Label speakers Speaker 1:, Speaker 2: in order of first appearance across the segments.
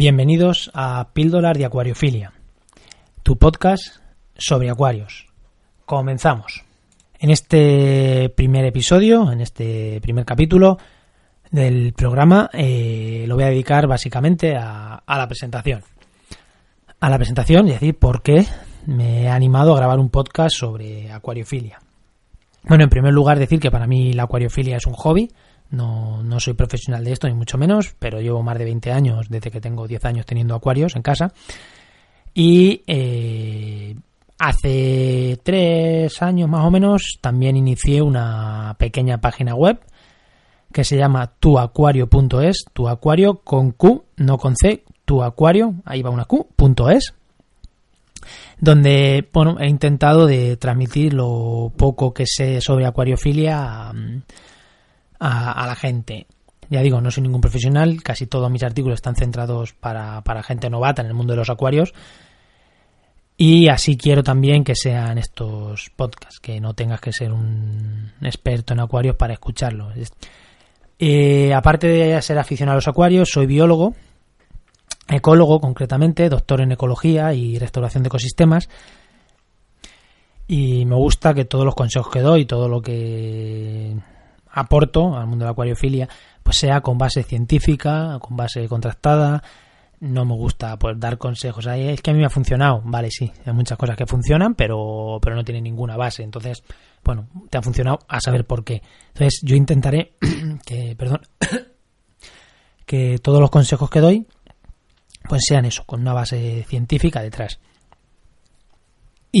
Speaker 1: Bienvenidos a Píldoras de Acuariofilia, tu podcast sobre acuarios. Comenzamos. En este primer episodio, en este primer capítulo del programa, eh, lo voy a dedicar básicamente a, la presentación. A la presentación y decir por qué me he animado a grabar un podcast sobre acuariofilia. Bueno, en primer lugar decir que para mí la acuariofilia es un hobby, no, no soy profesional de esto, ni mucho menos, pero llevo más de 20 años, desde que tengo 10 años teniendo acuarios en casa. Y eh, hace 3 años más o menos también inicié una pequeña página web que se llama tuacuario.es, tu acuario con Q, no con C, tu acuario, ahí va una Q.es, donde bueno, he intentado de transmitir lo poco que sé sobre acuariofilia a, la gente. Ya digo, no soy ningún profesional, casi todos mis artículos están centrados para, para gente novata en el mundo de los acuarios. Y así quiero también que sean estos podcasts, que no tengas que ser un experto en acuarios para escucharlos. Eh, aparte de ser aficionado a los acuarios, soy biólogo, ecólogo concretamente, doctor en ecología y restauración de ecosistemas. Y me gusta que todos los consejos que doy, todo lo que aporto al mundo de la acuariofilia, pues sea con base científica, con base contrastada. No me gusta pues dar consejos. ahí es que a mí me ha funcionado. Vale, sí, hay muchas cosas que funcionan, pero, pero no tienen ninguna base. Entonces, bueno, te ha funcionado a saber por qué. Entonces, yo intentaré que, perdón, que todos los consejos que doy, pues sean eso, con una base científica detrás.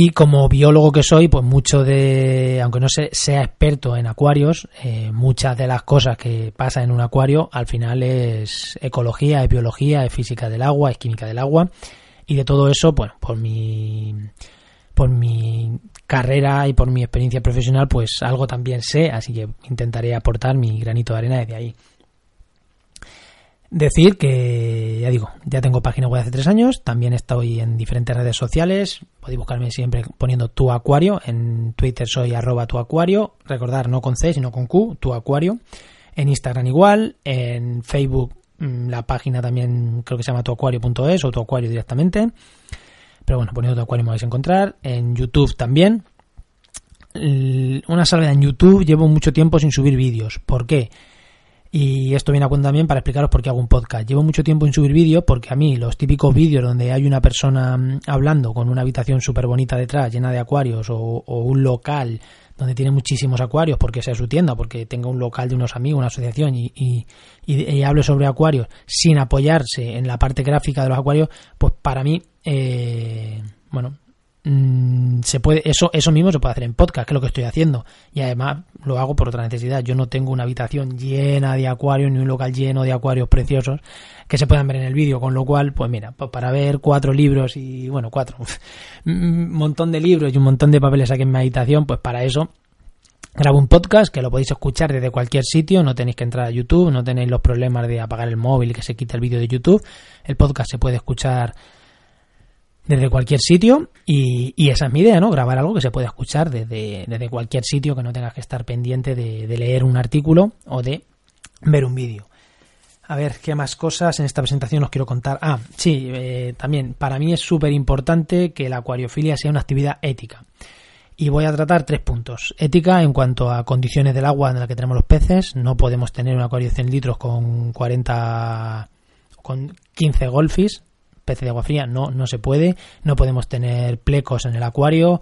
Speaker 1: Y como biólogo que soy, pues mucho de, aunque no sea experto en acuarios, eh, muchas de las cosas que pasan en un acuario al final es ecología, es biología, es física del agua, es química del agua. Y de todo eso, bueno, por mi, por mi carrera y por mi experiencia profesional, pues algo también sé, así que intentaré aportar mi granito de arena desde ahí. Decir que, ya digo, ya tengo página web hace tres años, también estoy en diferentes redes sociales, podéis buscarme siempre poniendo tu acuario, en Twitter soy arroba tu acuario, recordar no con C sino con Q, tu acuario, en Instagram igual, en Facebook mm, la página también creo que se llama tuacuario.es o tu acuario directamente, pero bueno, poniendo tu acuario me vais a encontrar, en YouTube también, una salvedad en YouTube, llevo mucho tiempo sin subir vídeos, ¿por qué? Y esto viene a cuenta también para explicaros por qué hago un podcast. Llevo mucho tiempo en subir vídeos porque a mí los típicos vídeos donde hay una persona mm, hablando con una habitación súper bonita detrás, llena de acuarios, o, un local donde tiene muchísimos acuarios porque sea su tienda, porque tenga un local de unos amigos, una asociación y, y, y, hable sobre acuarios sin apoyarse en la parte gráfica de los acuarios, pues para mí, eh, bueno, Mm, se puede eso eso mismo se puede hacer en podcast que es lo que estoy haciendo. Y además lo hago por otra necesidad. Yo no tengo una habitación llena de acuarios ni un local lleno de acuarios preciosos que se puedan ver en el vídeo. Con lo cual pues mira pues para ver cuatro libros y bueno cuatro un montón de libros y un montón de papeles aquí en mi habitación pues para eso grabo un podcast que lo podéis escuchar desde cualquier sitio, no tenéis que entrar a YouTube, no tenéis los problemas de apagar el móvil y que se quite el vídeo de YouTube. El podcast se puede escuchar desde cualquier sitio y, esa es mi idea, ¿no? Grabar algo que se pueda escuchar desde, desde cualquier sitio, que no tengas que estar pendiente de, leer un artículo o de ver un vídeo. A ver, ¿qué más cosas en esta presentación os quiero contar? Ah, sí, eh, también para mí es súper importante que la acuariofilia sea una actividad ética. Y voy a tratar tres puntos. Ética en cuanto a condiciones del agua en la que tenemos los peces. No podemos tener un acuario de 100 litros con 40, con 15 golfis pez de agua fría, no, no se puede, no podemos tener plecos en el acuario,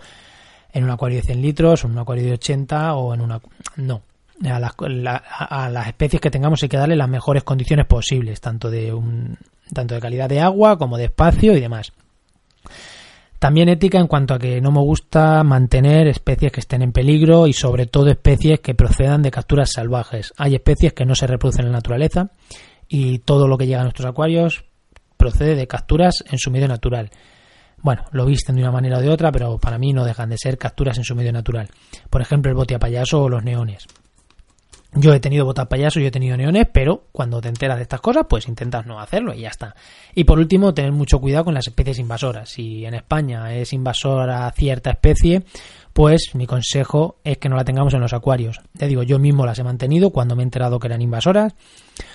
Speaker 1: en un acuario de 100 litros, en un acuario de 80 o en una... No, a las, a las, especies que tengamos hay que darle las mejores condiciones posibles, tanto de, un, tanto de calidad de agua como de espacio y demás. También ética en cuanto a que no me gusta mantener especies que estén en peligro y sobre todo especies que procedan de capturas salvajes. Hay especies que no se reproducen en la naturaleza y todo lo que llega a nuestros acuarios procede de capturas en su medio natural. Bueno, lo visten de una manera o de otra, pero para mí no dejan de ser capturas en su medio natural. Por ejemplo, el bote a payaso o los neones. Yo he tenido botas payaso, yo he tenido neones, pero cuando te enteras de estas cosas, pues intentas no hacerlo y ya está. Y por último, tener mucho cuidado con las especies invasoras. Si en España es invasora cierta especie, pues mi consejo es que no la tengamos en los acuarios. Te digo, yo mismo las he mantenido cuando me he enterado que eran invasoras,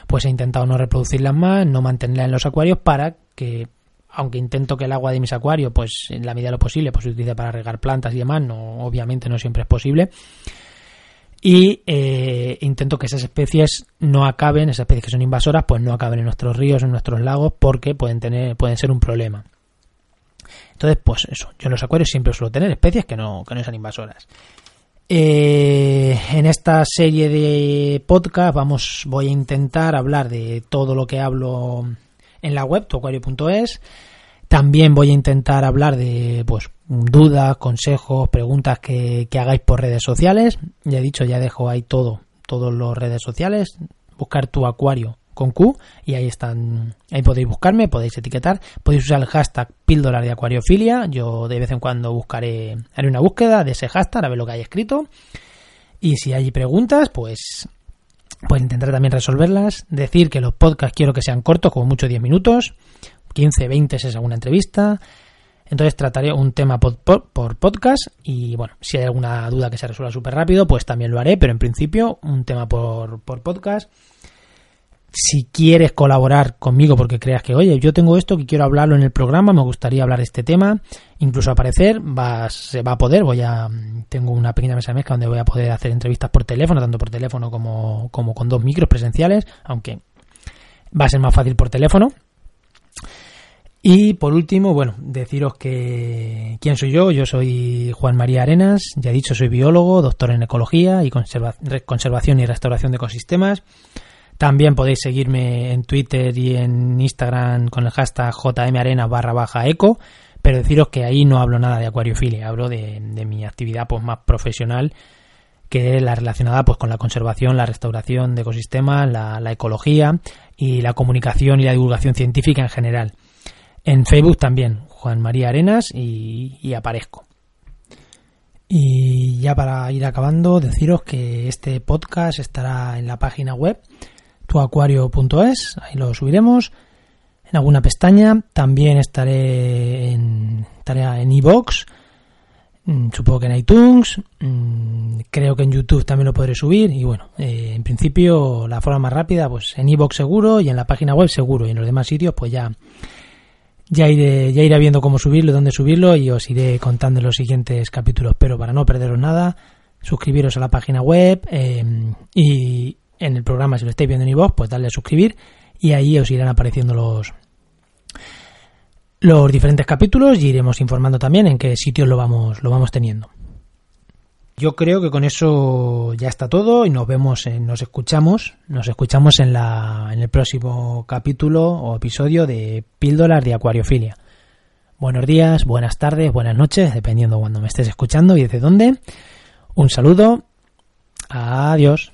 Speaker 1: pues he intentado no reproducirlas más, no mantenerlas en los acuarios para que aunque intento que el agua de mis acuarios, pues en la medida de lo posible, pues se utilice para regar plantas y demás, no, obviamente no siempre es posible y eh, intento que esas especies no acaben, esas especies que son invasoras, pues no acaben en nuestros ríos, en nuestros lagos, porque pueden tener, pueden ser un problema. Entonces, pues eso, yo en los acuarios siempre suelo tener especies que no, que no sean invasoras. Eh, en esta serie de podcast vamos, voy a intentar hablar de todo lo que hablo en la web, tuacuario.es, también voy a intentar hablar de pues dudas, consejos, preguntas que, hagáis por redes sociales. Ya he dicho, ya dejo ahí todo, todas las redes sociales. Buscar tu acuario con Q y ahí están, ahí podéis buscarme, podéis etiquetar, podéis usar el hashtag píldora de acuariofilia. Yo de vez en cuando buscaré, haré una búsqueda de ese hashtag a ver lo que hay escrito. Y si hay preguntas, pues pues intentar también resolverlas. Decir que los podcasts quiero que sean cortos, como mucho 10 minutos. 15, 20 es alguna entrevista. Entonces trataré un tema por, podcast y bueno, si hay alguna duda que se resuelva súper rápido, pues también lo haré, pero en principio un tema por, por podcast. Si quieres colaborar conmigo porque creas que, oye, yo tengo esto que quiero hablarlo en el programa, me gustaría hablar este tema, incluso aparecer, va, se va a poder, voy a, tengo una pequeña mesa mezcla donde voy a poder hacer entrevistas por teléfono, tanto por teléfono como, como con dos micros presenciales, aunque va a ser más fácil por teléfono. Y por último, bueno, deciros que quién soy yo. Yo soy Juan María Arenas, ya he dicho, soy biólogo, doctor en ecología y conservación y restauración de ecosistemas. También podéis seguirme en Twitter y en Instagram con el hashtag jmarena barra baja eco, pero deciros que ahí no hablo nada de acuariofilia, hablo de, mi actividad pues más profesional que es la relacionada pues con la conservación, la restauración de ecosistemas, la, la ecología y la comunicación y la divulgación científica en general. En Facebook también, Juan María Arenas y, aparezco. Y ya para ir acabando, deciros que este podcast estará en la página web tuacuario.es, ahí lo subiremos en alguna pestaña. También estaré en tarea en iBox, mm, supongo que en iTunes, mm, creo que en YouTube también lo podré subir. Y bueno, eh, en principio la forma más rápida, pues en iBox seguro y en la página web seguro. Y en los demás sitios, pues ya ya iré, ya iré viendo cómo subirlo, dónde subirlo y os iré contando en los siguientes capítulos. Pero para no perderos nada, suscribiros a la página web eh, y si lo estáis viendo en iVoox, pues darle a suscribir y ahí os irán apareciendo los los diferentes capítulos y iremos informando también en qué sitios lo vamos, lo vamos teniendo. Yo creo que con eso ya está todo y nos vemos, nos escuchamos, nos escuchamos en, la, en el próximo capítulo o episodio de Píldoras de Acuariofilia. Buenos días, buenas tardes, buenas noches, dependiendo cuando me estés escuchando y desde dónde. Un saludo. Adiós.